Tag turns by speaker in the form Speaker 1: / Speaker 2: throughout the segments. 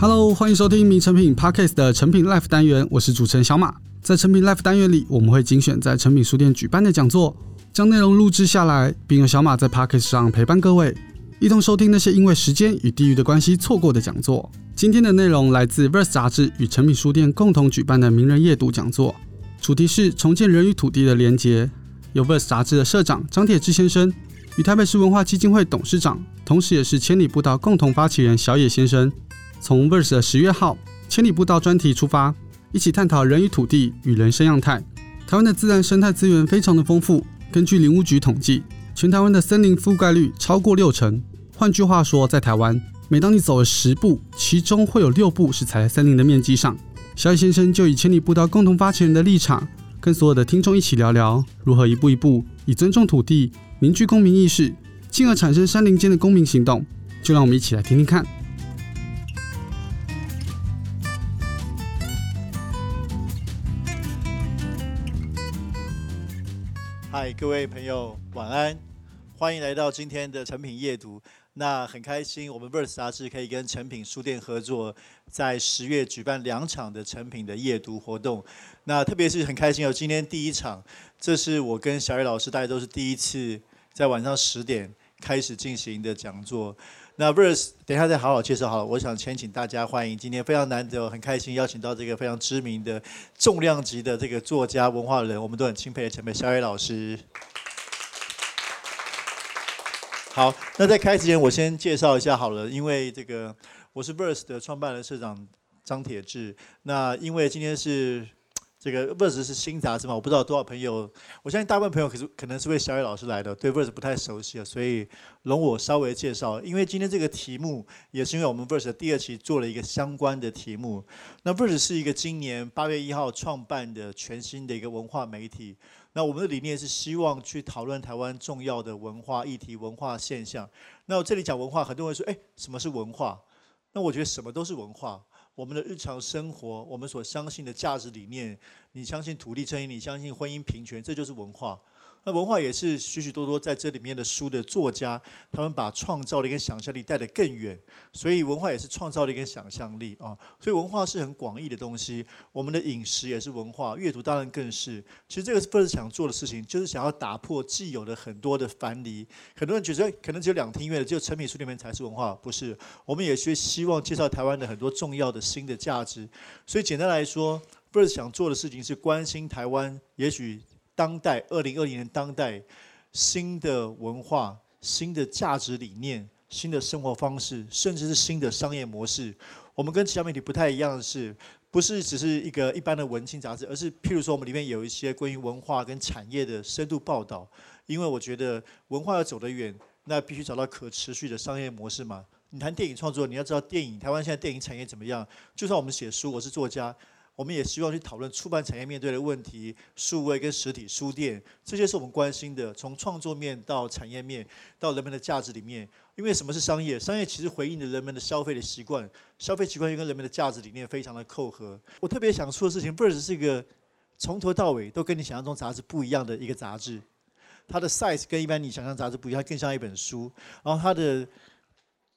Speaker 1: Hello，欢迎收听《名成品 Podcast》的成品 Life 单元，我是主持人小马。在成品 Life 单元里，我们会精选在成品书店举办的讲座，将内容录制下来，并由小马在 Podcast 上陪伴各位，一同收听那些因为时间与地域的关系错过的讲座。今天的内容来自《Verse》杂志与成品书店共同举办的名人夜读讲座，主题是重建人与土地的连结，由《Verse》杂志的社长张铁志先生与台北市文化基金会董事长，同时也是千里步道共同发起人小野先生，从 Verse 的十月号千里步道专题出发，一起探讨人与土地与人生样态。台湾的自然生态资源非常的丰富，根据林务局统计，全台湾的森林覆盖率超过六成。换句话说，在台湾，每当你走了十步，其中会有六步是踩在森林的面积上。小野先生就以千里步道共同发起人的立场，跟所有的听众一起聊聊，如何一步一步以尊重土地。凝聚公民意识，进而产生山林间的公民行动，就让我们一起来听听看。
Speaker 2: 嗨，各位朋友，晚安，欢迎来到今天的成品夜读。那很开心，我们 Verse 杂志可以跟成品书店合作，在十月举办两场的成品的夜读活动。那特别是很开心哦，今天第一场，这是我跟小雨老师，大家都是第一次。在晚上十点开始进行的讲座，那 Verse 等一下再好好介绍好了。我想先请大家欢迎今天非常难得、很开心邀请到这个非常知名的重量级的这个作家、文化人，我们都很钦佩的前辈小野老师。好，那在开始前，我先介绍一下好了，因为这个我是 Verse 的创办人社长张铁志。那因为今天是。这个 Verse 是新杂志嘛？我不知道多少朋友，我相信大部分朋友可是可能是为小野老师来的，对 Verse 不太熟悉啊，所以容我稍微介绍。因为今天这个题目也是因为我们 Verse 第二期做了一个相关的题目。那 Verse 是一个今年八月一号创办的全新的一个文化媒体。那我们的理念是希望去讨论台湾重要的文化议题、文化现象。那我这里讲文化，很多人说，哎，什么是文化？那我觉得什么都是文化。我们的日常生活，我们所相信的价值理念，你相信土地正义，你相信婚姻平权，这就是文化。那文化也是许许多多在这里面的书的作家，他们把创造力跟想象力带得更远，所以文化也是创造力跟想象力啊。所以文化是很广义的东西。我们的饮食也是文化，阅读当然更是。其实这个是 Verse 想做的事情，就是想要打破既有的很多的藩篱。很多人觉得可能只有两厅院的，只有成品书里面才是文化，不是？我们也是希望介绍台湾的很多重要的新的价值。所以简单来说，Verse 想做的事情是关心台湾，也许。当代二零二零年当代新的文化、新的价值理念、新的生活方式，甚至是新的商业模式。我们跟其他媒体不太一样的是，不是只是一个一般的文青杂志，而是譬如说，我们里面有一些关于文化跟产业的深度报道。因为我觉得文化要走得远，那必须找到可持续的商业模式嘛。你谈电影创作，你要知道电影台湾现在电影产业怎么样？就算我们写书，我是作家。我们也希望去讨论出版产业面对的问题，数位跟实体书店，这些是我们关心的。从创作面到产业面，到人们的价值里面，因为什么是商业？商业其实回应了人们的消费的习惯，消费习惯又跟人们的价值理念非常的扣合。我特别想说的事情，Verse 是一个从头到尾都跟你想象中杂志不一样的一个杂志，它的 size 跟一般你想象杂志不一样，它更像一本书，然后它的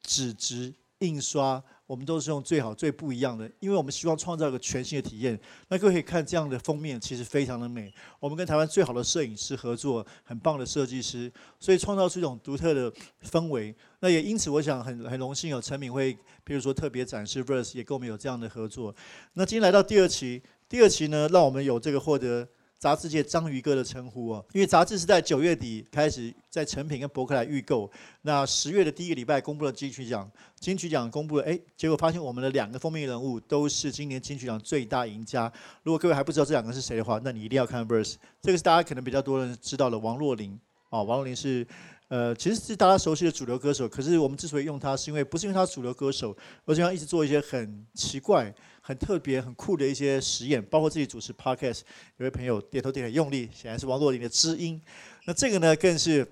Speaker 2: 纸质印刷。我们都是用最好、最不一样的，因为我们希望创造一个全新的体验。那各位可以看这样的封面，其实非常的美。我们跟台湾最好的摄影师合作，很棒的设计师，所以创造出一种独特的氛围。那也因此，我想很很荣幸有陈敏会，譬如说特别展示 Verse，也跟我们有这样的合作。那今天来到第二期，第二期呢，让我们有这个获得。杂志界章鱼哥的称呼哦，因为杂志是在九月底开始在成品跟博客来预购，那十月的第一个礼拜公布了金曲奖，金曲奖公布了，哎，结果发现我们的两个封面人物都是今年金曲奖最大赢家。如果各位还不知道这两个是谁的话，那你一定要看 Verse。这个是大家可能比较多人知道的王若琳哦，王若琳是呃，其实是大家熟悉的主流歌手，可是我们之所以用她，是因为不是因为她主流歌手，而是因为她一直做一些很奇怪。很特别、很酷的一些实验，包括自己主持 Podcast，有位朋友点头点很用力，显然是王若琳的知音。那这个呢，更是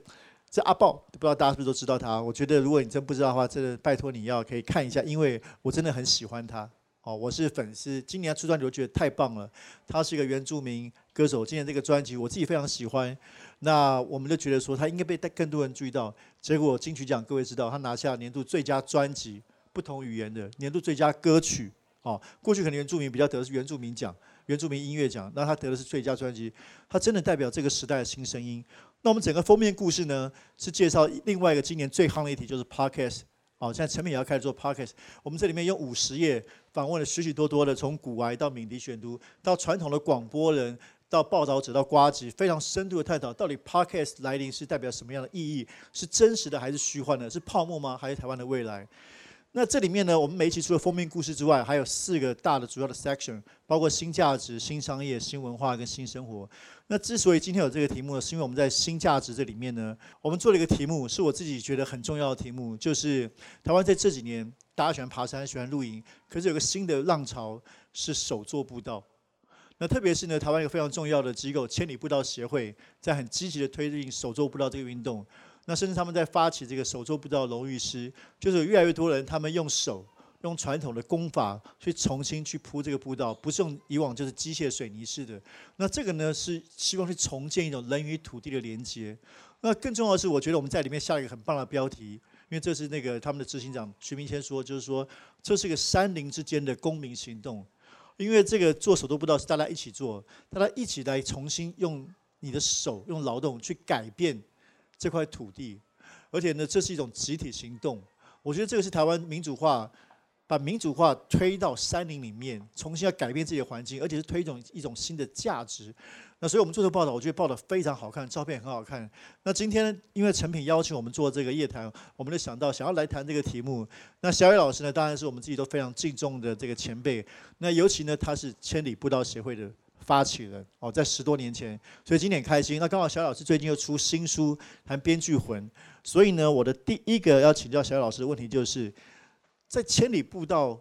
Speaker 2: 这阿豹，不知道大家是不是都知道他？我觉得如果你真不知道的话，这个拜托你要可以看一下，因为我真的很喜欢他。哦，我是粉丝，今年出专辑我觉得太棒了。他是一个原住民歌手，今年这个专辑我自己非常喜欢。那我们就觉得说他应该被更多人注意到。结果金曲奖各位知道，他拿下年度最佳专辑。不同语言的年度最佳歌曲。哦，过去可能原住民比较得的是原住民奖、原住民音乐奖，那他得的是最佳专辑，他真的代表这个时代的新声音。那我们整个封面故事呢，是介绍另外一个今年最夯的一题，就是 Podcast。哦，现在诚品也要开始做 Podcast。我们这里面用五十页访问了许许多多的，从古玩到敏迪选读，到传统的广播人，到报道者，到瓜吉，非常深度的探讨，到底 Podcast 来临是代表什么样的意义？是真实的还是虚幻的？是泡沫吗？还是台湾的未来？那这里面呢，我们每一期除了封面故事之外，还有四个大的主要的 section，包括新价值、新商业、新文化跟新生活。那之所以今天有这个题目呢，是因为我们在新价值这里面呢，我们做了一个题目，是我自己觉得很重要的题目，就是台湾在这几年大家喜欢爬山、喜欢露营，可是有个新的浪潮是手作步道。那特别是呢，台湾有非常重要的机构千里步道协会，在很积极的推进手作步道这个运动。那甚至他们在发起这个手作步道荣誉师，就是越来越多人，他们用手用传统的工法去重新去铺这个步道，不是用以往就是机械水泥式的。那这个呢是希望去重建一种人与土地的连接。那更重要的是，我觉得我们在里面下了一个很棒的标题，因为这是那个他们的执行长徐明谦说，就是说这是一个山林之间的公民行动。因为这个做手作步道是大家一起做，大家一起来重新用你的手用劳动去改变。这块土地，而且呢，这是一种集体行动。我觉得这个是台湾民主化，把民主化推到山林里面，重新要改变自己的环境，而且是推一种一种新的价值。那所以我们做这个报道，我觉得报道非常好看，照片也很好看。那今天因为成品邀请我们做这个夜谈，我们就想到想要来谈这个题目。那小野老师呢，当然是我们自己都非常敬重的这个前辈。那尤其呢，他是千里步道协会的。发起人哦，在十多年前，所以今天很开心。那刚好小老师最近又出新书谈编剧魂，所以呢，我的第一个要请教小老师的问题就是，在千里步道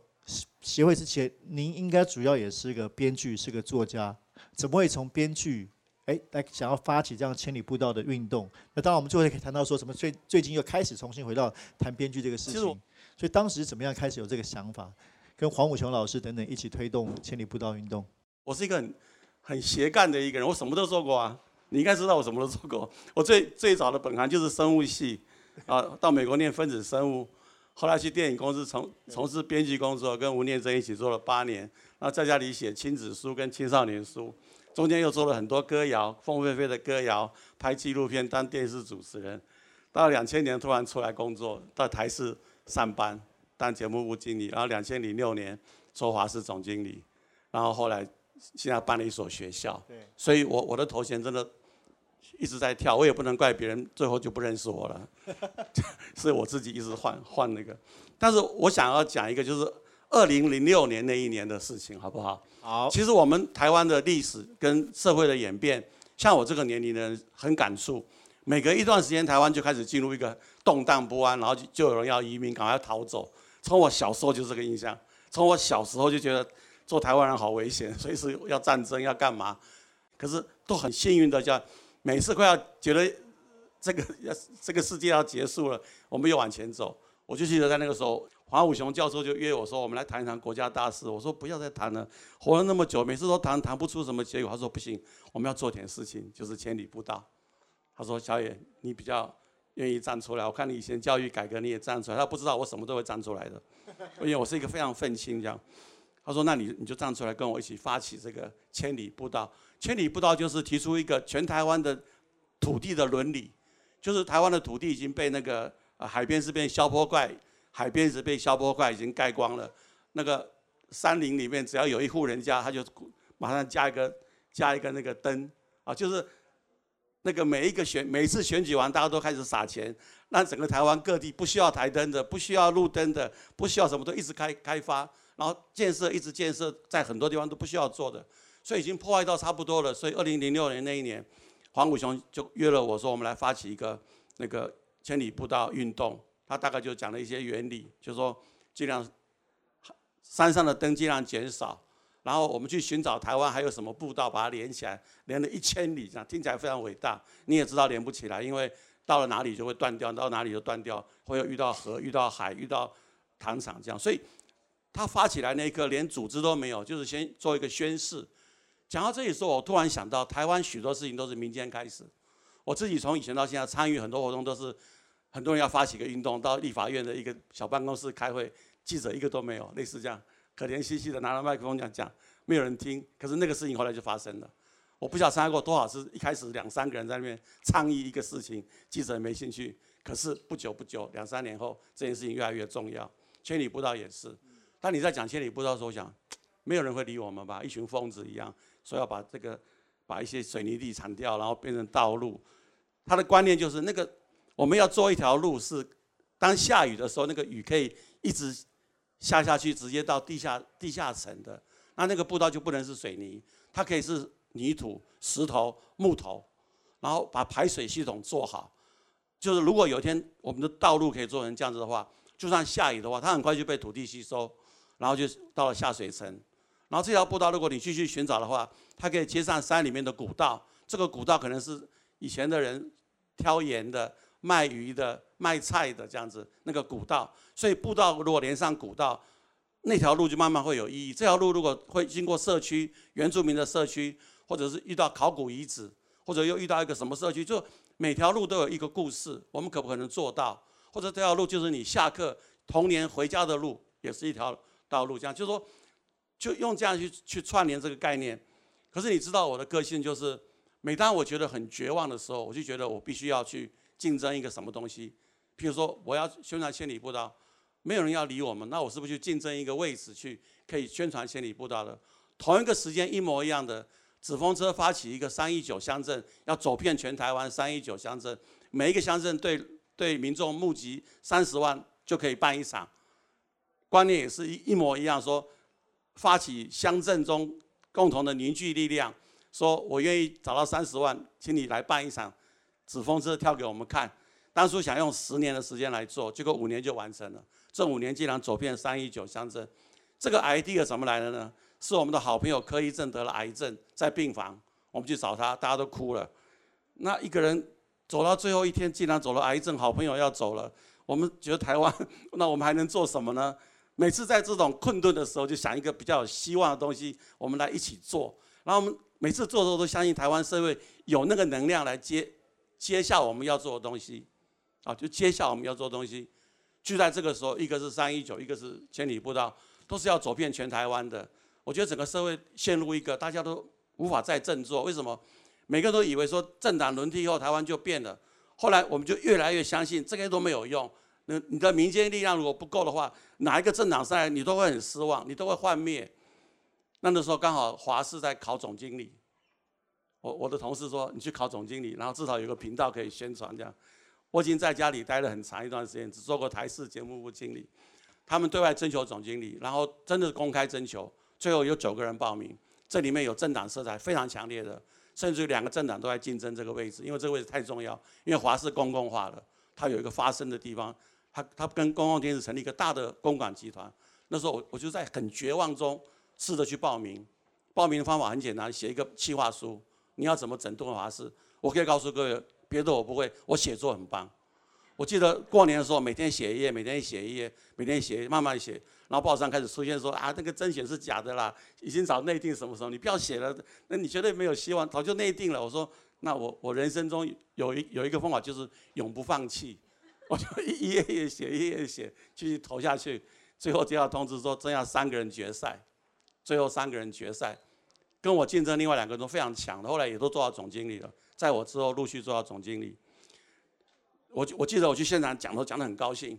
Speaker 2: 协会之前，您应该主要也是个编剧，是个作家，怎么会从编剧哎来想要发起这样千里步道的运动？那当然，我们最后可以谈到说什么最最近又开始重新回到谈编剧这个事情。所以当时怎么样开始有这个想法，跟黄武雄老师等等一起推动千里步道运动？
Speaker 3: 我是一个很。很斜干的一个人，我什么都做过啊！你应该知道我什么都做过。我最最早的本行就是生物系，啊，到美国念分子生物，后来去电影公司从从事编辑工作，跟吴念真一起做了八年，然后在家里写亲子书跟青少年书，中间又做了很多歌谣，凤飞飞的歌谣，拍纪录片，当电视主持人。到两千年突然出来工作，到台视上班当节目部经理，然后两千零六年做华视总经理，然后后来。现在办了一所学校，所以我我的头衔真的一直在跳，我也不能怪别人，最后就不认识我了，是我自己一直换换那个。但是我想要讲一个，就是二零零六年那一年的事情，好不好？
Speaker 2: 好。
Speaker 3: 其实我们台湾的历史跟社会的演变，像我这个年龄的人很感触。每隔一段时间，台湾就开始进入一个动荡不安，然后就就有人要移民，赶快逃走。从我小时候就这个印象，从我小时候就觉得。做台湾人好危险，随时要战争要干嘛？可是都很幸运的，叫每次快要觉得这个要 这个世界要结束了，我们又往前走。我就记得在那个时候，黄武雄教授就约我说：“我们来谈一谈国家大事。”我说：“不要再谈了，活了那么久，每次都谈谈不出什么结果。”他说：“不行，我们要做点事情，就是千里步道。”他说：“小野，你比较愿意站出来，我看你以前教育改革你也站出来。”他不知道我什么都会站出来的，因为我是一个非常愤青这样。他说：“那你你就站出来跟我一起发起这个千里步道。千里步道就是提出一个全台湾的土地的伦理，就是台湾的土地已经被那个海边是被消波块，海边是被消波块已经盖光了。那个山林里面只要有一户人家，他就马上加一个加一个那个灯啊，就是那个每一个选每次选举完，大家都开始撒钱，让整个台湾各地不需要台灯的，不需要路灯的，不需要什么都一直开开发。”然后建设一直建设，在很多地方都不需要做的，所以已经破坏到差不多了。所以二零零六年那一年，黄武雄就约了我说，我们来发起一个那个千里步道运动。他大概就讲了一些原理，就说尽量山上的灯尽量减少，然后我们去寻找台湾还有什么步道，把它连起来，连了一千里，这样听起来非常伟大。你也知道连不起来，因为到了哪里就会断掉，到哪里就断掉，会有遇到河、遇到海、遇到糖厂这样，所以。他发起来那一刻连组织都没有，就是先做一个宣誓。讲到这里的时候，我突然想到，台湾许多事情都是民间开始。我自己从以前到现在参与很多活动，都是很多人要发起一个运动，到立法院的一个小办公室开会，记者一个都没有，类似这样，可怜兮兮的拿着麦克风讲讲，没有人听。可是那个事情后来就发生了。我不晓得参加过多少次，一开始两三个人在那边倡议一个事情，记者也没兴趣。可是不久不久，两三年后，这件事情越来越重要。千里步道也是。当你在讲千里步道的时候，想没有人会理我们吧？一群疯子一样，说要把这个把一些水泥地铲掉，然后变成道路。他的观念就是那个我们要做一条路，是当下雨的时候，那个雨可以一直下下去，直接到地下地下层的。那那个步道就不能是水泥，它可以是。泥土、石头、木头，然后把排水系统做好。就是如果有一天我们的道路可以做成这样子的话，就算下雨的话，它很快就被土地吸收，然后就到了下水层。然后这条步道，如果你继续寻找的话，它可以接上山里面的古道。这个古道可能是以前的人挑盐的、卖鱼的、卖菜的这样子那个古道。所以步道如果连上古道，那条路就慢慢会有意义。这条路如果会经过社区、原住民的社区。或者是遇到考古遗址，或者又遇到一个什么社区，就每条路都有一个故事。我们可不可能做到？或者这条路就是你下课童年回家的路，也是一条道路。这样就是说，就用这样去去串联这个概念。可是你知道我的个性就是，每当我觉得很绝望的时候，我就觉得我必须要去竞争一个什么东西。譬如说，我要宣传千里步道，没有人要理我们，那我是不是去竞争一个位置去可以宣传千里步道的？同一个时间一模一样的。纸风车发起一个三一九乡镇，要走遍全台湾三一九乡镇，每一个乡镇对对民众募集三十万就可以办一场，观念也是一一模一样，说发起乡镇中共同的凝聚力量，说我愿意找到三十万，请你来办一场纸风车跳给我们看。当初想用十年的时间来做，结果五年就完成了，这五年竟然走遍三一九乡镇，这个 idea 怎么来的呢？是我们的好朋友柯一正得了癌症，在病房，我们去找他，大家都哭了。那一个人走到最后一天，竟然走了癌症，好朋友要走了，我们觉得台湾，那我们还能做什么呢？每次在这种困顿的时候，就想一个比较有希望的东西，我们来一起做。然后我们每次做的时候，都相信台湾社会有那个能量来接接下我们要做的东西，啊，就接下我们要做的东西。就在这个时候，一个是三一九，一个是千里步道，都是要走遍全台湾的。我觉得整个社会陷入一个大家都无法再振作。为什么？每个人都以为说政党轮替以后台湾就变了。后来我们就越来越相信这些都没有用。那你的民间力量如果不够的话，哪一个政党上来你都会很失望，你都会幻灭。那那时候刚好华视在考总经理，我我的同事说你去考总经理，然后至少有个频道可以宣传这样。我已经在家里待了很长一段时间，只做过台视节目部经理。他们对外征求总经理，然后真的是公开征求。最后有九个人报名，这里面有政党色彩非常强烈的，甚至于两个政党都在竞争这个位置，因为这个位置太重要。因为华视公共化了，它有一个发声的地方，他他跟公共电视成立一个大的公管集团。那时候我我就在很绝望中试着去报名，报名的方法很简单，写一个企划书，你要怎么整顿华视？我可以告诉各位，别的我不会，我写作很棒。我记得过年的时候，每天写一页，每天写一页，每天写，慢慢写。然后报上开始出现说啊，那个甄选是假的啦，已经找内定什么时候，你不要写了，那你绝对没有希望，早就内定了。我说，那我我人生中有一有一个方法就是永不放弃，我就一页页写，一页页写，继续投下去。最后接到通知说，真要三个人决赛，最后三个人决赛，跟我竞争另外两个人都非常强的，后来也都做到总经理了，在我之后陆续做到总经理。我我记得我去现场讲都讲得很高兴。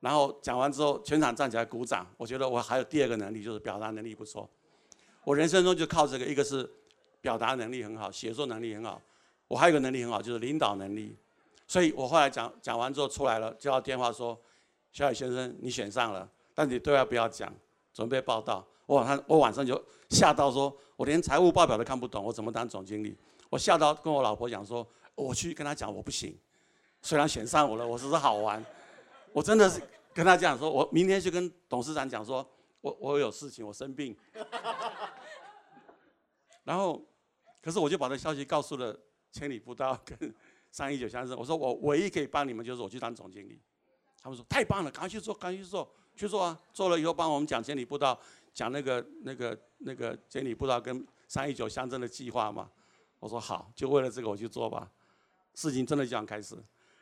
Speaker 3: 然后讲完之后，全场站起来鼓掌。我觉得我还有第二个能力，就是表达能力不错。我人生中就靠这个，一个是表达能力很好，写作能力很好。我还有一个能力很好，就是领导能力。所以我后来讲讲完之后出来了，接到电话说：“小野先生，你选上了，但你对外不要讲，准备报道。”我晚上我晚上就吓到说，我连财务报表都看不懂，我怎么当总经理？我吓到跟我老婆讲说：“我去跟他讲，我不行。虽然选上我了，我只是好玩。”我真的是跟他讲说，我明天就跟董事长讲说，我我有事情，我生病。然后，可是我就把这消息告诉了千里步道跟三一九乡镇，我说我唯一可以帮你们就是我去当总经理。他们说太棒了，赶快去做，赶快去做，去做啊！做了以后帮我们讲千里步道，讲那个那个那个千里步道跟三一九乡镇的计划嘛。我说好，就为了这个我去做吧。事情真的这样开始，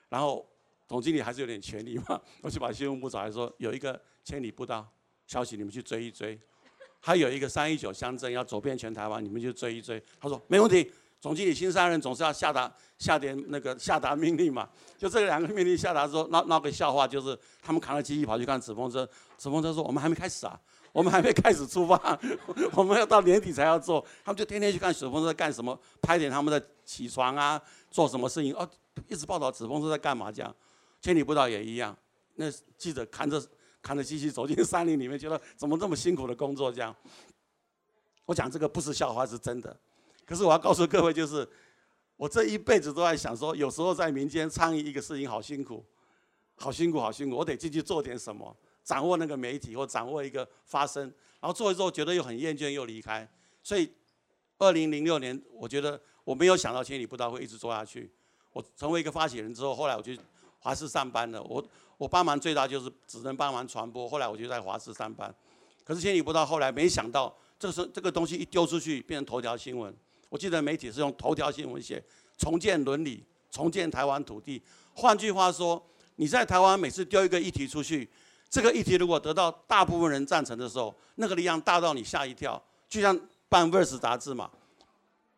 Speaker 3: 然后。总经理还是有点权力嘛，我就把新闻部找来说，有一个千里步道消息，你们去追一追；还有一个三一九乡镇要走遍全台湾，你们就追一追。他说没问题。总经理新上任总是要下达下点那个下达命令嘛，就这两个命令下达之后，闹闹个笑话，就是他们扛着机器跑去看纸风车，纸风车说我们还没开始啊，我们还没开始出发，我们要到年底才要做，他们就天天去看纸风车在干什么，拍点他们的起床啊，做什么事情哦，一直报道纸风车在干嘛这样。千里步道也一样，那记者扛着扛着机器走进山林里面，觉得怎么这么辛苦的工作这样。我讲这个不是笑话，是真的。可是我要告诉各位，就是我这一辈子都在想说，有时候在民间倡议一个事情好辛苦，好辛苦，好辛苦，我得进去做点什么，掌握那个媒体或掌握一个发声，然后做一做，觉得又很厌倦，又离开。所以，二零零六年，我觉得我没有想到千里步道会一直做下去。我成为一个发起人之后，后来我就。华视上班了，我我帮忙最大就是只能帮忙传播。后来我就在华视上班，可是千里步道后来没想到，这个是这个东西一丢出去变成头条新闻。我记得媒体是用头条新闻写重建伦理、重建台湾土地。换句话说，你在台湾每次丢一个议题出去，这个议题如果得到大部分人赞成的时候，那个力量大到你吓一跳。就像办《Verse》杂志嘛，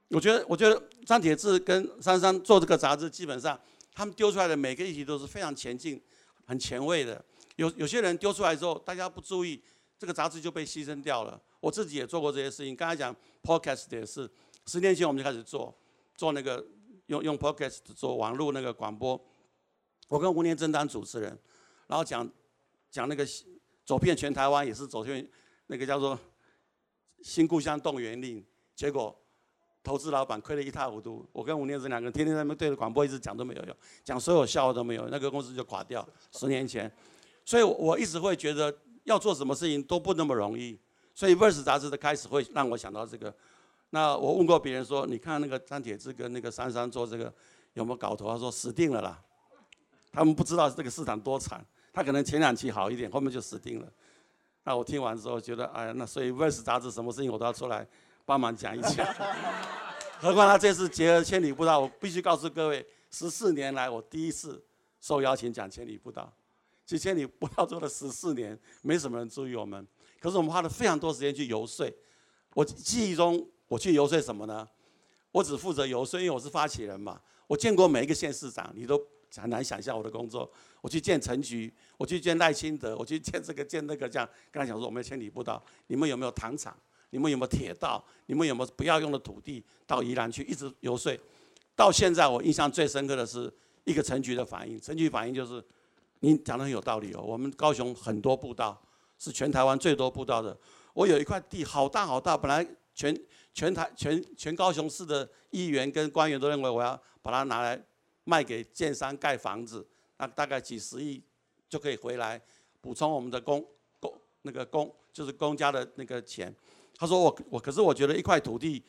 Speaker 3: 我觉得我觉得张铁志跟珊珊做这个杂志，基本上。他们丢出来的每个议题都是非常前进、很前卫的。有有些人丢出来之后，大家不注意，这个杂志就被牺牲掉了。我自己也做过这些事情。刚才讲 Podcast 也是，十年前我们就开始做，做那个用用 Podcast 做网络那个广播。我跟吴念真当主持人，然后讲讲那个走遍全台湾，也是走遍那个叫做新故乡动员令，结果。投资老板亏得一塌糊涂，我跟吴念真两个人天天在那边对着广播一直讲都没有用，讲所有笑话都没有，那个公司就垮掉。十年前，所以我一直会觉得要做什么事情都不那么容易。所以《Verse》杂志的开始会让我想到这个。那我问过别人说，你看那个张铁志跟那个珊珊做这个有没有搞头？他说死定了啦，他们不知道这个市场多惨，他可能前两期好一点，后面就死定了。那我听完之后觉得，哎呀，那所以《Verse》杂志什么事情我都要出来。帮忙讲一讲，何况他这次结合千里步道，我必须告诉各位，十四年来我第一次受邀请讲千里步道。其实千里步道做了十四年，没什么人注意我们，可是我们花了非常多时间去游说。我记忆中我去游说什么呢？我只负责游说，因为我是发起人嘛。我见过每一个县市长，你都很难想象我的工作。我去见陈局，我去见赖清德，我去见这个见那个，这样跟他讲说，我们千里步道，你们有没有糖厂？你们有没有铁道？你们有没有不要用的土地到宜兰去？一直游说，到现在我印象最深刻的是一个陈局的反应。陈局反应就是，你讲得很有道理哦。我们高雄很多步道是全台湾最多步道的。我有一块地好大好大，本来全全台全全高雄市的议员跟官员都认为我要把它拿来卖给建商盖房子，那大概几十亿就可以回来补充我们的公公那个公就是公家的那个钱。他说我我可是我觉得一块土地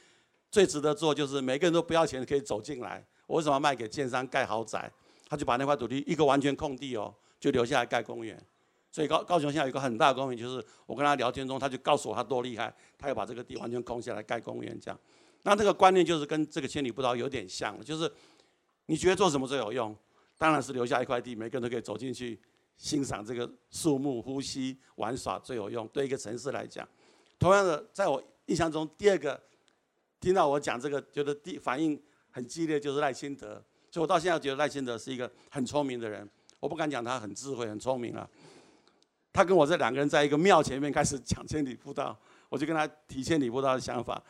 Speaker 3: 最值得做就是每个人都不要钱可以走进来，我为什么要卖给建商盖豪宅？他就把那块土地一个完全空地哦，就留下来盖公园。所以高高雄现在有一个很大的公园，就是我跟他聊天中，他就告诉我他多厉害，他要把这个地完全空下来盖公园这样。那这个观念就是跟这个千里步道有点像，就是你觉得做什么最有用？当然是留下一块地，每个人都可以走进去欣赏这个树木、呼吸、玩耍最有用。对一个城市来讲。同样的，在我印象中，第二个听到我讲这个，觉得第反应很激烈，就是赖清德。所以我到现在觉得赖清德是一个很聪明的人。我不敢讲他很智慧、很聪明啊。他跟我这两个人在一个庙前面开始讲千里步道，我就跟他提千里步道的想法，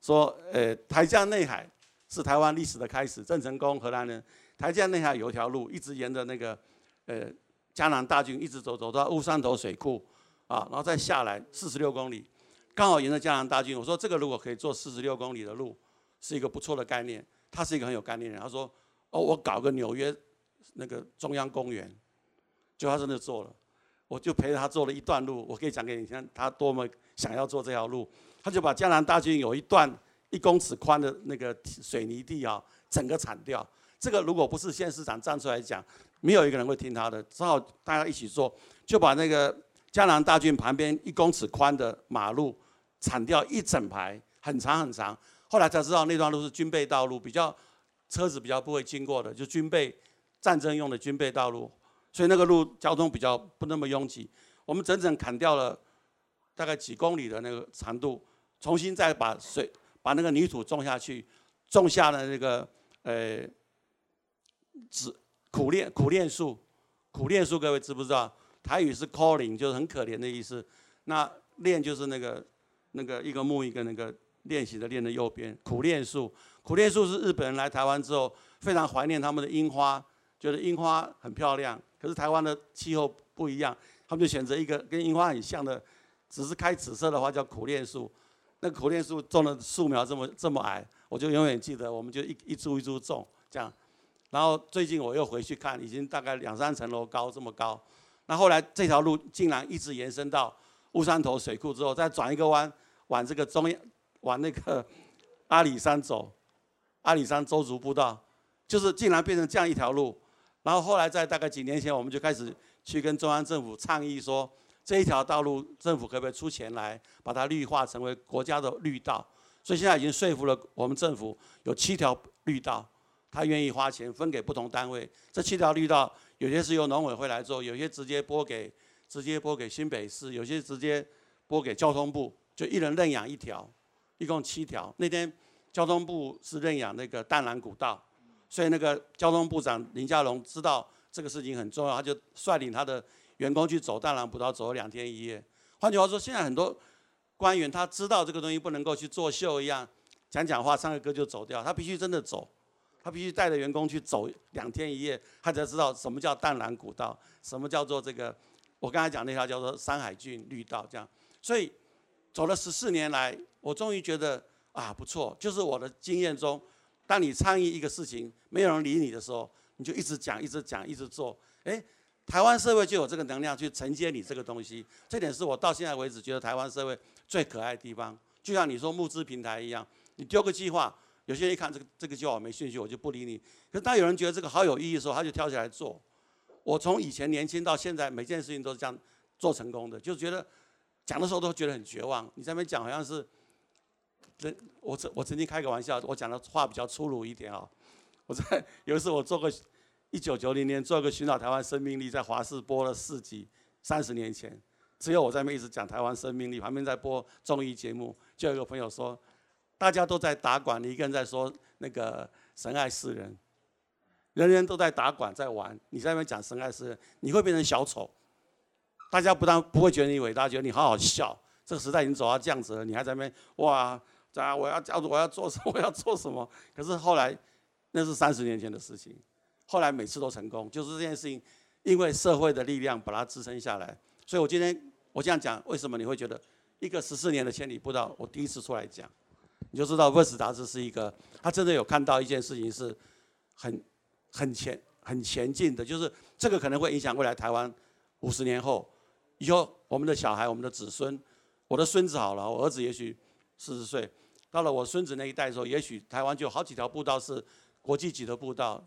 Speaker 3: 说：呃，台江内海是台湾历史的开始。郑成功荷兰人，台江内海有一条路，一直沿着那个呃江南大圳一直走，走到乌山头水库啊，然后再下来四十六公里。刚好沿着江南大圳，我说这个如果可以做四十六公里的路，是一个不错的概念。他是一个很有概念的人，他说：“哦，我搞个纽约那个中央公园。”就他真的做了，我就陪着他做了一段路。我可以讲给你听，他多么想要做这条路。他就把江南大郡有一段一公尺宽的那个水泥地啊，整个铲掉。这个如果不是县市长站出来讲，没有一个人会听他的。只好大家一起做，就把那个江南大郡旁边一公尺宽的马路。铲掉一整排，很长很长。后来才知道那段路是军备道路，比较车子比较不会经过的，就军备战争用的军备道路，所以那个路交通比较不那么拥挤。我们整整砍掉了大概几公里的那个长度，重新再把水把那个泥土种下去，种下了那个呃，紫苦楝苦楝树，苦楝树各位知不知道？台语是 calling，就是很可怜的意思。那练就是那个那个一个木一个那个练习的练的右边，苦练树。苦练树是日本人来台湾之后非常怀念他们的樱花，觉得樱花很漂亮。可是台湾的气候不一样，他们就选择一个跟樱花很像的，只是开紫色的花叫苦楝树。那苦楝树种的树苗这么这么矮，我就永远记得，我们就一一株一株种这样。然后最近我又回去看，已经大概两三层楼高这么高。那后来这条路竟然一直延伸到乌山头水库之后，再转一个弯往这个中央，往那个阿里山走，阿里山邹族步道，就是竟然变成这样一条路。然后后来在大概几年前，我们就开始去跟中央政府倡议说，这一条道路政府可不可以出钱来把它绿化成为国家的绿道？所以现在已经说服了我们政府有七条绿道，他愿意花钱分给不同单位。这七条绿道。有些是由农委会来做，有些直接拨给直接拨给新北市，有些直接拨给交通部，就一人认养一条，一共七条。那天交通部是认养那个淡蓝古道，所以那个交通部长林佳龙知道这个事情很重要，他就率领他的员工去走淡兰古道，走了两天一夜。换句话说，现在很多官员他知道这个东西不能够去作秀一样，讲讲话唱个歌就走掉，他必须真的走。他必须带着员工去走两天一夜，他才知道什么叫淡兰古道，什么叫做这个，我刚才讲那条叫做山海郡绿道，这样。所以走了十四年来，我终于觉得啊不错。就是我的经验中，当你倡议一个事情，没有人理你的时候，你就一直讲，一直讲，一直做。诶，台湾社会就有这个能量去承接你这个东西。这点是我到现在为止觉得台湾社会最可爱的地方。就像你说募资平台一样，你丢个计划。有些人一看这个这个计划我没兴趣，我就不理你。可是当有人觉得这个好有意义的时候，他就跳起来做。我从以前年轻到现在，每件事情都是这样做成功的。就觉得讲的时候都觉得很绝望。你在那边讲好像是，这我曾我曾经开个玩笑，我讲的话比较粗鲁一点啊。我在有一次我做个一九九零年做个寻找台湾生命力，在华视播了四集，三十年前，只有我在那边一直讲台湾生命力，旁边在播综艺节目，就有一个朋友说。大家都在打馆，你一个人在说那个神爱世人，人人都在打馆在玩，你在那边讲神爱世人，你会变成小丑。大家不但不会觉得你伟大，觉得你好好笑。这个时代已经走到这样子了，你还在那边哇，对啊，我要叫做我要做什么，我要做什么？可是后来那是三十年前的事情，后来每次都成功，就是这件事情，因为社会的力量把它支撑下来。所以我今天我这样讲，为什么你会觉得一个十四年的千里步道，我第一次出来讲？你就知道《Verse》杂志是一个，他真的有看到一件事情是很很前很前进的，就是这个可能会影响未来台湾五十年后，以后我们的小孩、我们的子孙，我的孙子好了，我儿子也许四十岁，到了我孙子那一代的时候，也许台湾就有好几条步道是国际级的步道，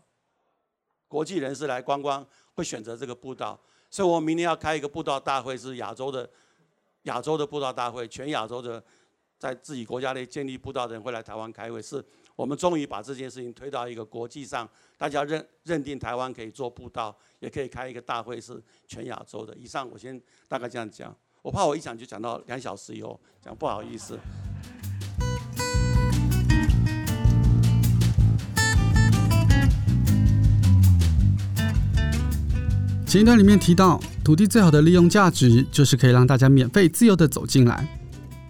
Speaker 3: 国际人士来观光会选择这个步道，所以我明年要开一个步道大会，是亚洲的亚洲的步道大会，全亚洲的。在自己国家内建立步道的人会来台湾开会，是我们终于把这件事情推到一个国际上，大家认认定台湾可以做步道，也可以开一个大会，是全亚洲的。以上我先大概这样讲，我怕我一讲就讲到两小时以后，讲不好意思。
Speaker 1: 前一段里面提到，土地最好的利用价值就是可以让大家免费自由地走进来。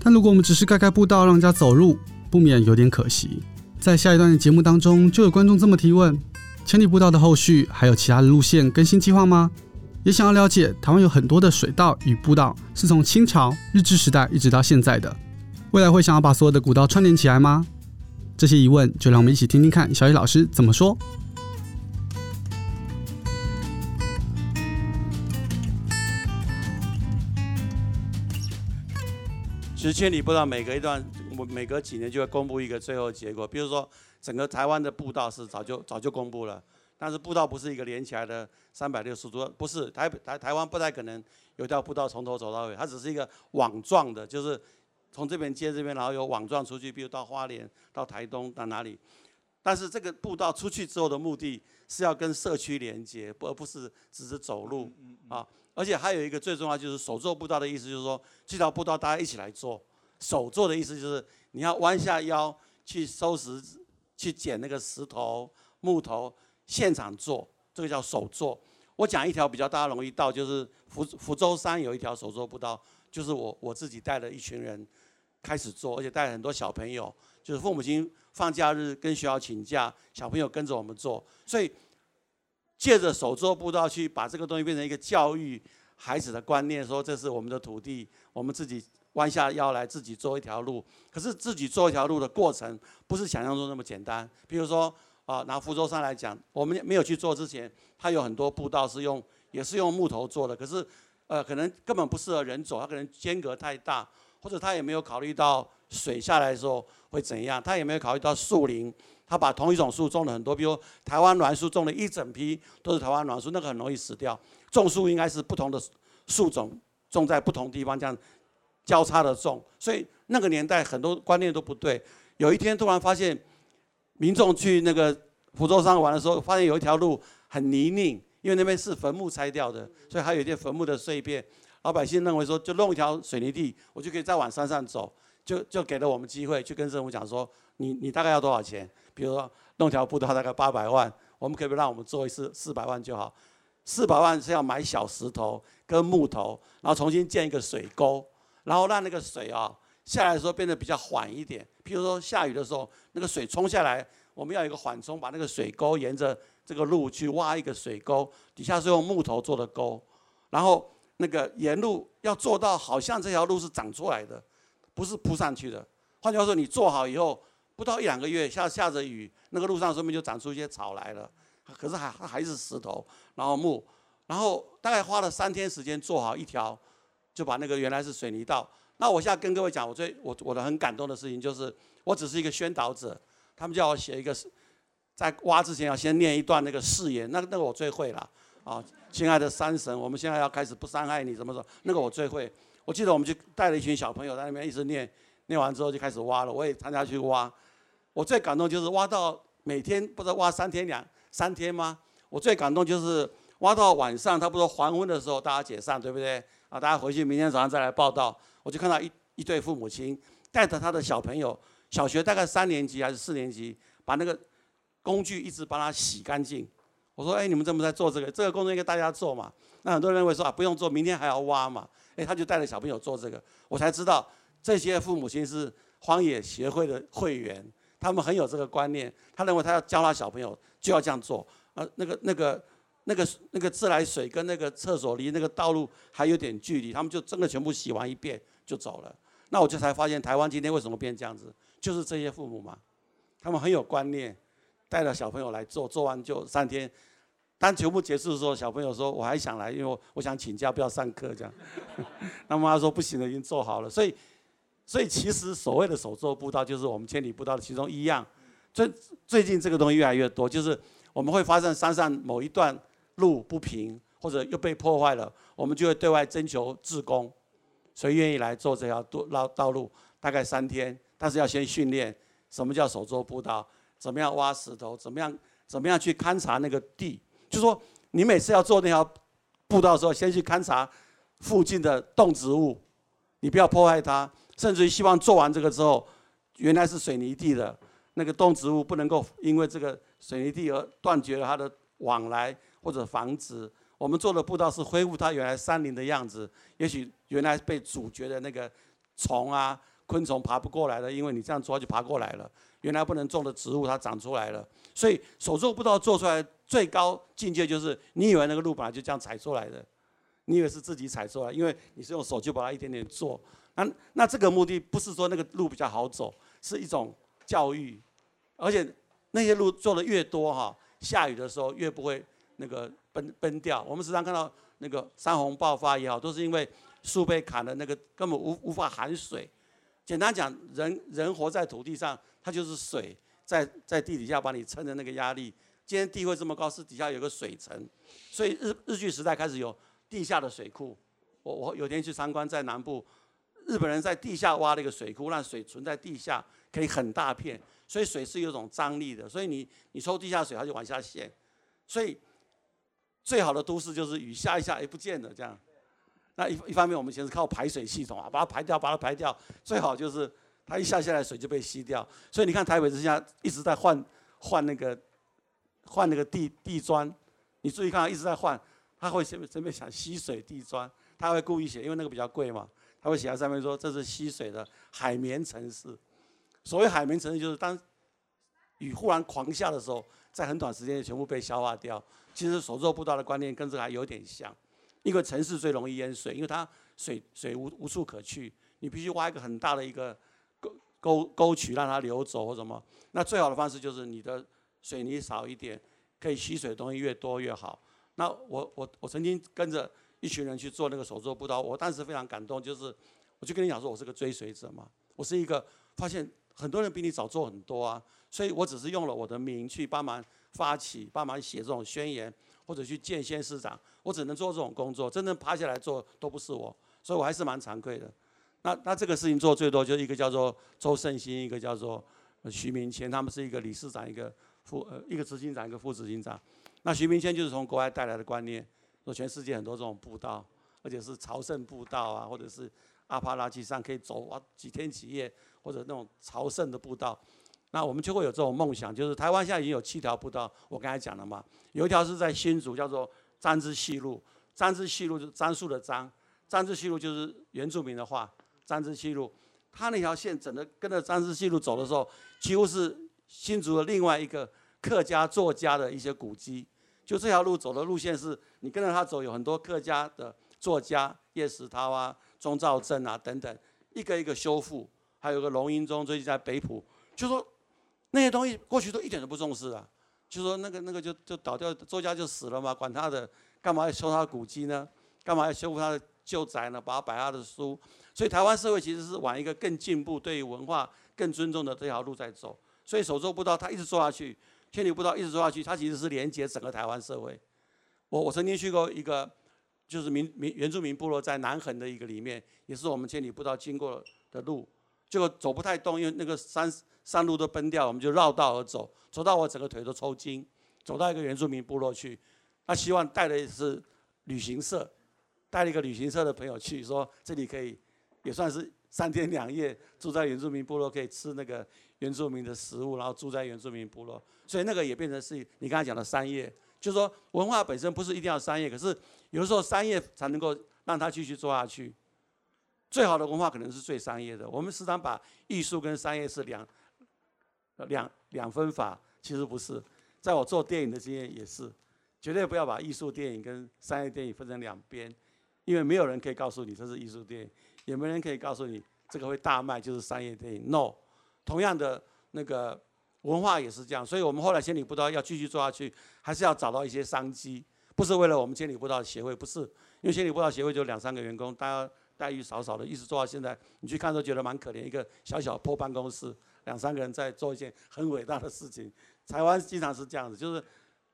Speaker 1: 但如果我们只是盖盖步道让人家走路，不免有点可惜。在下一段的节目当中，就有观众这么提问：千里步道的后续还有其他的路线更新计划吗？也想要了解台湾有很多的水道与步道是从清朝日治时代一直到现在的，未来会想要把所有的古道串联起来吗？这些疑问，就让我们一起听听看小雨老师怎么说。
Speaker 3: 其实千里步道每隔一段，我每隔几年就会公布一个最后结果。比如说，整个台湾的步道是早就早就公布了，但是步道不是一个连起来的三百六十度，不是台台台湾不太可能有一条步道从头走到尾，它只是一个网状的，就是从这边接这边，然后有网状出去，比如到花莲、到台东、到哪里。但是这个步道出去之后的目的是要跟社区连接，而不是只是走路啊。而且还有一个最重要就是手作步道的意思，就是说这条步道大家一起来做。手做的意思就是你要弯下腰去收拾、去捡那个石头、木头，现场做，这个叫手做。我讲一条比较大家容易到，就是福福州山有一条手作步道，就是我我自己带了一群人开始做，而且带了很多小朋友，就是父母亲放假日跟学校请假，小朋友跟着我们做，所以借着手作步道去把这个东西变成一个教育孩子的观念，说这是我们的土地，我们自己弯下腰来自己做一条路。可是自己做一条路的过程不是想象中那么简单，比如说。啊，拿福州山来讲，我们没有去做之前，它有很多步道是用，也是用木头做的。可是，呃，可能根本不适合人走，它可能间隔太大，或者他也没有考虑到水下来的时候会怎样，他也没有考虑到树林，他把同一种树种了很多，比如台湾栾树种了一整批都是台湾栾树，那个很容易死掉。种树应该是不同的树种种在不同地方这样交叉的种，所以那个年代很多观念都不对。有一天突然发现。民众去那个福州山玩的时候，发现有一条路很泥泞，因为那边是坟墓拆掉的，所以还有一些坟墓的碎片。老百姓认为说，就弄一条水泥地，我就可以再往山上走，就就给了我们机会去跟政府讲说，你你大概要多少钱？比如说弄条布的话大概八百万，我们可不可以让我们做一次四百万就好？四百万是要买小石头跟木头，然后重新建一个水沟，然后让那个水啊。下来的时候变得比较缓一点，譬如说下雨的时候，那个水冲下来，我们要有一个缓冲，把那个水沟沿着这个路去挖一个水沟，底下是用木头做的沟，然后那个沿路要做到好像这条路是长出来的，不是铺上去的。换句话说，你做好以后，不到一两个月，下下着雨，那个路上说不定就长出一些草来了，可是还还是石头，然后木，然后大概花了三天时间做好一条，就把那个原来是水泥道。那我现在跟各位讲，我最我我的很感动的事情就是，我只是一个宣导者，他们叫我写一个，在挖之前要先念一段那个誓言，那那个我最会了啊，亲爱的山神，我们现在要开始不伤害你，怎么说？那个我最会。我记得我们就带了一群小朋友在那边一直念，念完之后就开始挖了，我也参加去挖。我最感动就是挖到每天不知道挖三天两三天吗？我最感动就是挖到晚上，他不说黄昏的时候大家解散，对不对？啊，大家回去明天早上再来报道。我就看到一一对父母亲带着他的小朋友，小学大概三年级还是四年级，把那个工具一直帮他洗干净。我说：“哎，你们怎么在做这个？这个工作应该大家做嘛？”那很多人认为说：“啊，不用做，明天还要挖嘛。”哎，他就带着小朋友做这个，我才知道这些父母亲是荒野协会的会员，他们很有这个观念。他认为他要教他小朋友就要这样做。呃，那个那个。那个那个自来水跟那个厕所离那个道路还有点距离，他们就真的全部洗完一遍就走了。那我就才发现台湾今天为什么变这样子，就是这些父母嘛，他们很有观念，带着小朋友来做，做完就三天。当全部结束的时候，小朋友说我还想来，因为我想请假不要上课这样。那妈妈说不行了，已经做好了。所以所以其实所谓的手作步道就是我们千里步道的其中一样。最最近这个东西越来越多，就是我们会发现山上某一段。路不平或者又被破坏了，我们就会对外征求志工，谁愿意来做这条道道路？大概三天，但是要先训练什么叫手作步道，怎么样挖石头，怎么样怎么样去勘察那个地。就说你每次要做那条步道的时候，先去勘察附近的动植物，你不要破坏它，甚至于希望做完这个之后，原来是水泥地的那个动植物不能够因为这个水泥地而断绝了它的往来。或者防止我们做的步道是恢复它原来山林的样子，也许原来被阻绝的那个虫啊、昆虫爬不过来了，因为你这样做就爬过来了。原来不能种的植物它长出来了，所以手作步道做出来最高境界就是，你以为那个路本来就这样踩出来的，你以为是自己踩出来，因为你是用手去把它一点点做。那那这个目的不是说那个路比较好走，是一种教育，而且那些路做的越多哈，下雨的时候越不会。那个崩崩掉，我们时常看到那个山洪爆发也好，都是因为树被砍了，那个根本无无法含水。简单讲，人人活在土地上，它就是水在在地底下把你撑的那个压力。今天地会这么高，是底下有个水层，所以日日据时代开始有地下的水库。我我有天去参观，在南部，日本人在地下挖了一个水库，让水存在地下，可以很大片。所以水是有种张力的，所以你你抽地下水，它就往下陷。所以最好的都市就是雨下一下，也，不见了这样。那一一方面，我们先是靠排水系统啊，把它排掉，把它排掉。最好就是它一下下来，水就被吸掉。所以你看台北之下一直在换换那个换那个地地砖，你注意看，一直在换，他会先准备想吸水地砖，他会故意写，因为那个比较贵嘛，他会写在上面说这是吸水的海绵城市。所谓海绵城市，就是当雨忽然狂下的时候，在很短时间内全部被消化掉。其实手作步道的观念跟这个还有点像。一个城市最容易淹水，因为它水水无无处可去，你必须挖一个很大的一个沟沟沟渠让它流走或什么。那最好的方式就是你的水泥少一点，可以吸水的东西越多越好。那我我我曾经跟着一群人去做那个手作步道，我当时非常感动，就是我就跟你讲说，我是个追随者嘛，我是一个发现很多人比你早做很多啊，所以我只是用了我的名去帮忙发起，帮忙写这种宣言。或者去见县市长，我只能做这种工作，真正趴下来做都不是我，所以我还是蛮惭愧的。那那这个事情做最多就是一个叫做周胜兴，一个叫做徐明谦，他们是一个理事长，一个副呃一个执行长，一个副执行长。那徐明谦就是从国外带来的观念，说全世界很多这种步道，而且是朝圣步道啊，或者是阿帕拉契山可以走啊几天几夜，或者那种朝圣的步道。那我们就会有这种梦想，就是台湾现在已经有七条步道，我刚才讲了嘛，有一条是在新竹，叫做樟之细路。樟之细路就是樟树的樟，樟之细路就是原住民的话，樟之细路。它那条线整个跟着樟之细路走的时候，几乎是新竹的另外一个客家作家的一些古迹。就这条路走的路线是，你跟着他走，有很多客家的作家，叶石涛啊、钟肇政啊等等，一个一个修复，还有个龙瑛宗，最近在北埔，就说。那些东西过去都一点都不重视啊，就说那个那个就就倒掉，作家就死了嘛，管他的，干嘛要修他的古迹呢？干嘛要修复他的旧宅呢？把他摆他的书，所以台湾社会其实是往一个更进步、对于文化更尊重的这条路在走。所以手作步道他一直做下去，千里步道一直做下去，他其实是连接整个台湾社会。我我曾经去过一个，就是民民原住民部落在南横的一个里面，也是我们千里步道经过的路，结果走不太动，因为那个山。山路都崩掉，我们就绕道而走，走到我整个腿都抽筋。走到一个原住民部落去，他希望带的是旅行社，带了一个旅行社的朋友去，说这里可以也算是三天两夜住在原住民部落，可以吃那个原住民的食物，然后住在原住民部落。所以那个也变成是你刚才讲的商业，就是说文化本身不是一定要商业，可是有时候商业才能够让它继续做下去。最好的文化可能是最商业的，我们时常把艺术跟商业是两。两两分法其实不是，在我做电影的经验也是，绝对不要把艺术电影跟商业电影分成两边，因为没有人可以告诉你这是艺术电影，也没人可以告诉你这个会大卖就是商业电影。No，同样的那个文化也是这样，所以我们后来千里步道要继续做下去，还是要找到一些商机，不是为了我们千里步道协会，不是，因为千里步道协会就两三个员工，大家待遇少少的，一直做到现在，你去看都觉得蛮可怜，一个小小破办公室。两三个人在做一件很伟大的事情，台湾经常是这样子，就是，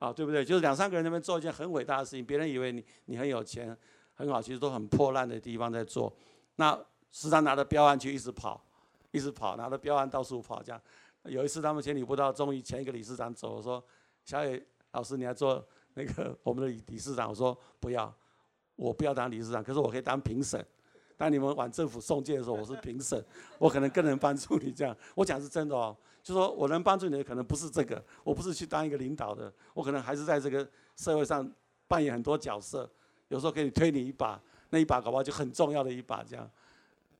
Speaker 3: 啊，对不对？就是两三个人那边做一件很伟大的事情，别人以为你你很有钱很好，其实都很破烂的地方在做。那时常拿着标案去一直跑，一直跑，拿着标案到处跑。这样，有一次他们千里不到，终于前一个理事长走，我说：“小野老师，你要做那个我们的理事长？”我说：“不要，我不要当理事长，可是我可以当评审。”当你们往政府送件的时候，我是评审，我可能更能帮助你。这样，我讲是真的哦，就说我能帮助你的可能不是这个，我不是去当一个领导的，我可能还是在这个社会上扮演很多角色，有时候可以推你一把，那一把搞不好就很重要的一把这样。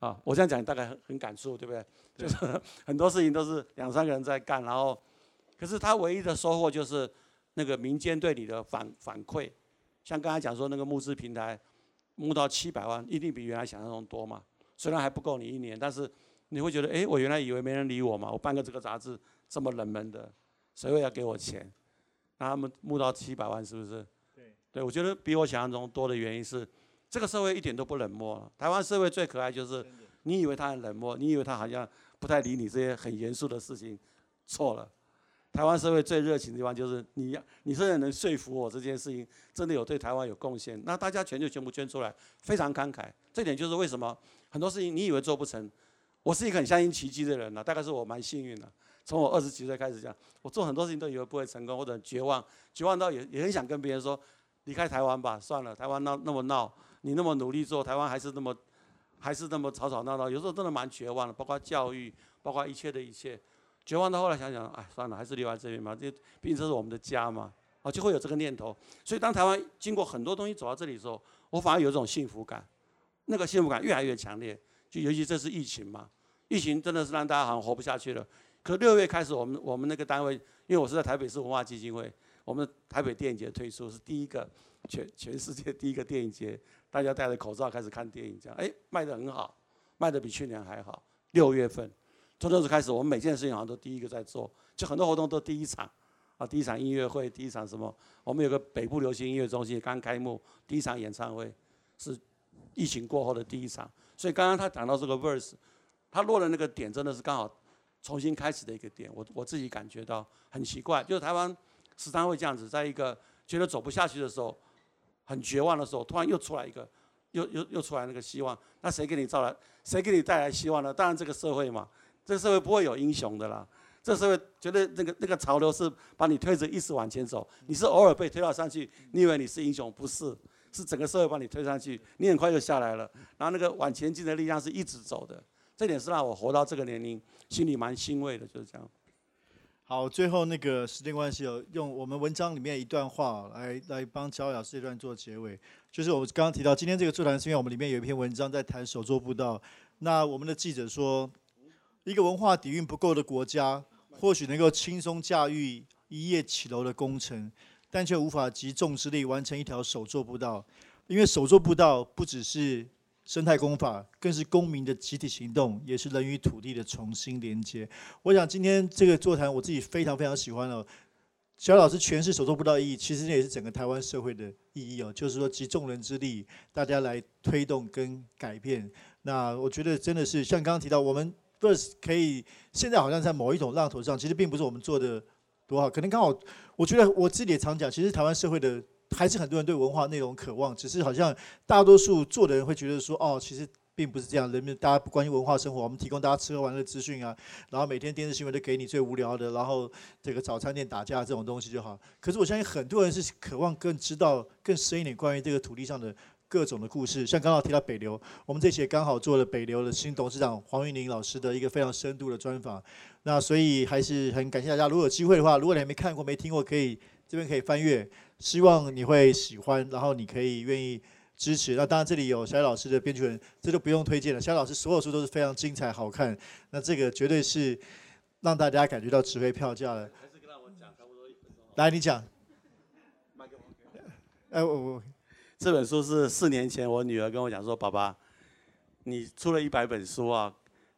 Speaker 3: 啊，我这样讲你大概很很感触，对不对？就是 很多事情都是两三个人在干，然后，可是他唯一的收获就是那个民间对你的反反馈，像刚才讲说那个募资平台。募到七百万，一定比原来想象中多嘛？虽然还不够你一年，但是你会觉得，哎，我原来以为没人理我嘛，我办个这个杂志这么冷门的，谁会要给我钱？那他们募到七百万，是不是？对，对我觉得比我想象中多的原因是，这个社会一点都不冷漠。台湾社会最可爱就是，你以为他很冷漠，你以为他好像不太理你这些很严肃的事情，错了。台湾社会最热情的地方就是你，你现在能说服我这件事情真的有对台湾有贡献，那大家全就全部捐出来，非常慷慨。这点就是为什么很多事情你以为做不成，我是一个很相信奇迹的人呢，大概是我蛮幸运的。从我二十几岁开始讲，我做很多事情都以为不会成功，或者绝望，绝望到也也很想跟别人说，离开台湾吧，算了，台湾闹那么闹，你那么努力做，台湾还是那么还是那么吵吵闹闹，有时候真的蛮绝望的，包括教育，包括一切的一切，绝望到后来想想，哎，算了，还是留在这边吧，这毕竟这是我们的家嘛，啊，就会有这个念头。所以当台湾经过很多东西走到这里的时候，我反而有一种幸福感，那个幸福感越来越强烈。就尤其这是疫情嘛，疫情真的是让大家好像活不下去了。可六月开始，我们我们那个单位，因为我是在台北市文化基金会，我们台北电影节推出是第一个全全世界第一个电影节，大家戴着口罩开始看电影，这样哎卖得很好，卖得比去年还好。六月份从那时开始，我们每件事情好像都第一个在做，就很多活动都第一场啊，第一场音乐会，第一场什么，我们有个北部流行音乐中心刚开幕，第一场演唱会是疫情过后的第一场。所以刚刚他讲到这个 verse，他落的那个点真的是刚好重新开始的一个点。我我自己感觉到很奇怪，就是台湾时常会这样子，在一个觉得走不下去的时候，很绝望的时候，突然又出来一个，又又又出来那个希望。那谁给你造来？谁给你带来希望呢？当然这个社会嘛，这个社会不会有英雄的啦。这个社会觉得那个那个潮流是把你推着一直往前走，你是偶尔被推到上去，你以为你是英雄？不是。是整个社会把你推上去，你很快就下来了。然后那个往前进的力量是一直走的，这点是让我活到这个年龄心里蛮欣慰的，就是这样。
Speaker 2: 好，最后那个时间关系有，用我们文章里面一段话来来帮焦老师这段做结尾。就是我刚刚提到，今天这个座谈是因为我们里面有一篇文章在谈手作步道。那我们的记者说，一个文化底蕴不够的国家，或许能够轻松驾驭一夜起楼的工程。但却无法集众之力完成一条手作步道，因为手作步道不只是生态工法，更是公民的集体行动，也是人与土地的重新连接。我想今天这个座谈，我自己非常非常喜欢哦。小老师诠释手作步道意义，其实这也是整个台湾社会的意义哦，就是说集众人之力，大家来推动跟改变。那我觉得真的是像刚刚提到，我们 Verse 可以现在好像在某一种浪头上，其实并不是我们做的。多好，可能刚好，我觉得我自己也常讲，其实台湾社会的还是很多人对文化内容渴望，只是好像大多数做的人会觉得说，哦，其实并不是这样，人们大家不关心文化生活，我们提供大家吃喝玩乐资讯啊，然后每天电视新闻都给你最无聊的，然后这个早餐店打架这种东西就好。可是我相信很多人是渴望更知道更深一点关于这个土地上的。各种的故事，像刚刚提到北流，我们这期也刚好做了北流的新董事长黄玉玲老师的一个非常深度的专访。那所以还是很感谢大家，如果有机会的话，如果你还没看过、没听过，可以这边可以翻阅，希望你会喜欢，然后你可以愿意支持。那当然这里有小老师的编剧人，这就不用推荐了。小老师所有书都是非常精彩好看，那这个绝对是让大家感觉到值回票价的。还是跟我讲差不多一分钟。来，你讲。哎，我我。
Speaker 3: 这本书是四年前我女儿跟我讲说：“爸爸，你出了一百本书啊，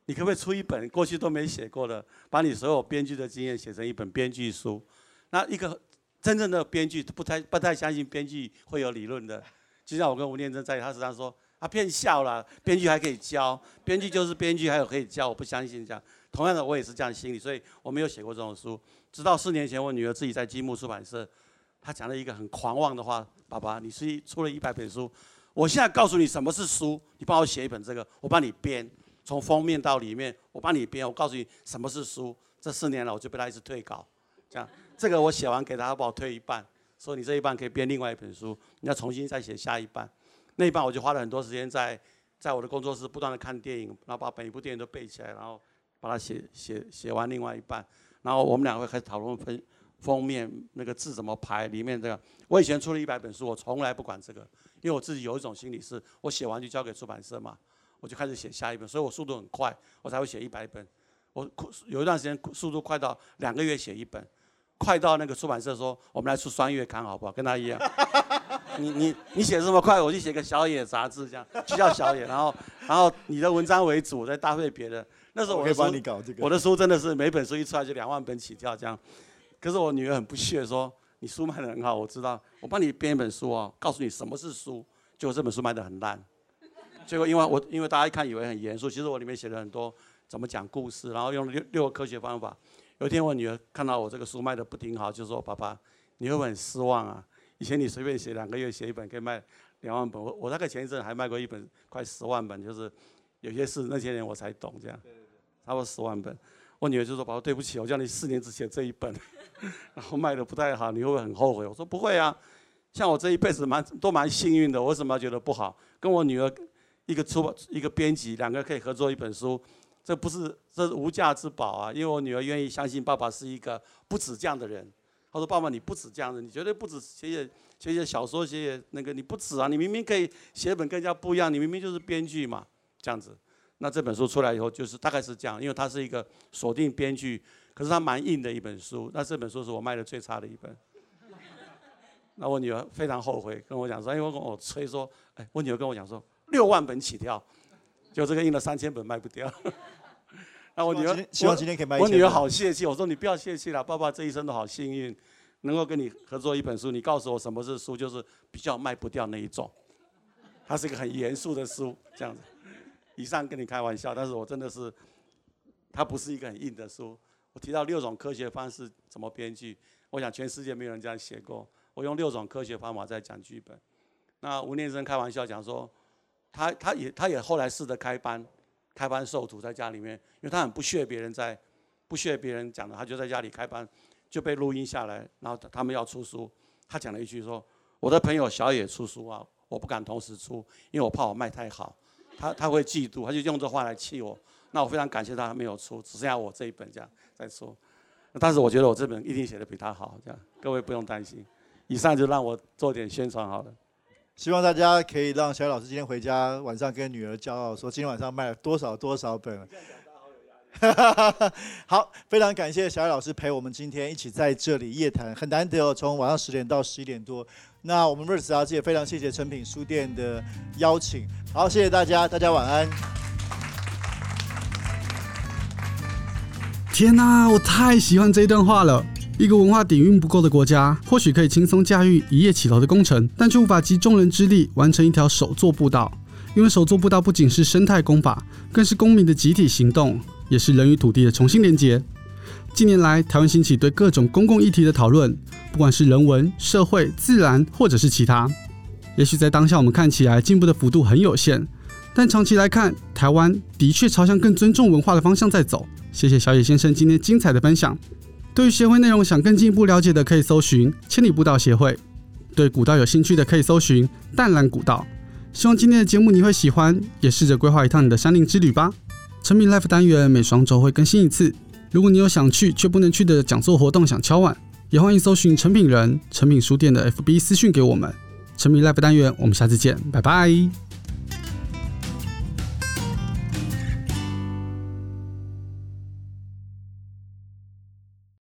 Speaker 3: 你可不可以出一本过去都没写过的，把你所有编剧的经验写成一本编剧书？那一个真正的编剧不太不太相信编剧会有理论的，就像我跟吴念真在他身上说，他骗笑了，编剧还可以教，编剧就是编剧，还有可以教，我不相信这样。同样的，我也是这样心理，所以我没有写过这种书。直到四年前，我女儿自己在积木出版社。”她讲了一个很狂妄的话：“爸爸，你是出了一百本书，我现在告诉你什么是书，你帮我写一本这个，我帮你编，从封面到里面，我帮你编。我告诉你什么是书。这四年了，我就被他一直退稿，这样这个我写完给他，他帮我退一半，说你这一半可以编另外一本书，你要重新再写下一半。那一半我就花了很多时间在在我的工作室不断的看电影，然后把每一部电影都背起来，然后把它写写写完另外一半，然后我们两个会开始讨论分。”封面那个字怎么排？里面这个，我以前出了一百本书，我从来不管这个，因为我自己有一种心理是，我写完就交给出版社嘛，我就开始写下一本，所以我速度很快，我才会写一百本。我有一段时间速度快到两个月写一本，快到那个出版社说，我们来出双月刊好不好？跟他一样。你你你写这么快，我就写个小野杂志这样，就叫小野，然后 然后你的文章为主，再搭配别的。那时候我的书，我的书真的是每本书一出来就两万本起跳这样。可是我女儿很不屑说：“你书卖得很好，我知道，我帮你编一本书哦，告诉你什么是书。”结果这本书卖的很烂。结果因为我因为大家一看以为很严肃，其实我里面写了很多怎么讲故事，然后用六六个科学方法。有一天我女儿看到我这个书卖得不挺好，就说：“爸爸，你会不会很失望啊？以前你随便写两个月写一本可以卖两万本，我我大概前一阵还卖过一本快十万本，就是有些事那些年我才懂这样，差不多十万本。”我女儿就说：“爸爸，对不起，我叫你四年之前这一本，然后卖的不太好，你会不会很后悔？”我说：“不会啊，像我这一辈子蛮都蛮幸运的，我为什么要觉得不好？跟我女儿一个出版一个编辑，两个可以合作一本书，这不是这是无价之宝啊！因为我女儿愿意相信爸爸是一个不止这样的人。她说：‘爸爸，你不止这样的，你绝对不止写写写写小说，写写那个你不止啊！你明明可以写本更加不一样，你明明就是编剧嘛，这样子。’那这本书出来以后，就是大概是这样，因为它是一个锁定编剧，可是它蛮硬的一本书。那这本书是我卖的最差的一本。那我女儿非常后悔，跟我讲说，因为我跟我催说，哎，我女儿跟我讲说，六万本起跳，就这个印了三千本卖不掉。那我女儿
Speaker 2: 希望今天可以卖。
Speaker 3: 我女儿好泄气，我说你不要泄气了，爸爸这一生都好幸运，能够跟你合作一本书。你告诉我什么是书，就是比较卖不掉那一种。它是一个很严肃的书，这样子。以上跟你开玩笑，但是我真的是，它不是一个很硬的书。我提到六种科学方式怎么编剧，我想全世界没有人这样写过。我用六种科学方法在讲剧本。那吴念真开玩笑讲说，他他也他也后来试着开班，开班授徒在家里面，因为他很不屑别人在，不屑别人讲的，他就在家里开班，就被录音下来，然后他们要出书，他讲了一句说，我的朋友小野出书啊，我不敢同时出，因为我怕我卖太好。他他会嫉妒，他就用这话来气我。那我非常感谢他没有出，只剩下我这一本这样再说。但是我觉得我这本一定写的比他好，这样各位不用担心。以上就让我做点宣传好了。
Speaker 2: 希望大家可以让小野老师今天回家晚上跟女儿骄傲说，今天晚上卖了多少多少本。好，非常感谢小野老师陪我们今天一起在这里夜谈，很难得哦，从晚上十点到十一点多。那我们 Verse 杂志也非常谢谢诚品书店的邀请。好，谢谢大家，大家晚安。
Speaker 1: 天哪，我太喜欢这段话了。一个文化底蕴不够的国家，或许可以轻松驾驭一夜起头的工程，但却无法集众人之力完成一条手作步道。因为手作步道不仅是生态工法，更是公民的集体行动，也是人与土地的重新连结。近年来，台湾兴起对各种公共议题的讨论，不管是人文、社会、自然，或者是其他。也许在当下我们看起来进步的幅度很有限，但长期来看，台湾的确朝向更尊重文化的方向在走。谢谢小野先生今天精彩的分享。对于协会内容想更进一步了解的，可以搜寻千里步道协会；对古道有兴趣的，可以搜寻淡兰古道。希望今天的节目你会喜欢，也试着规划一趟你的山林之旅吧。成品 Life 单元每双周会更新一次。如果你有想去却不能去的讲座活动想敲碗，也欢迎搜寻成品人、成品书店的 FB 私讯给我们。成品 Life 单元，我们下次见，拜拜。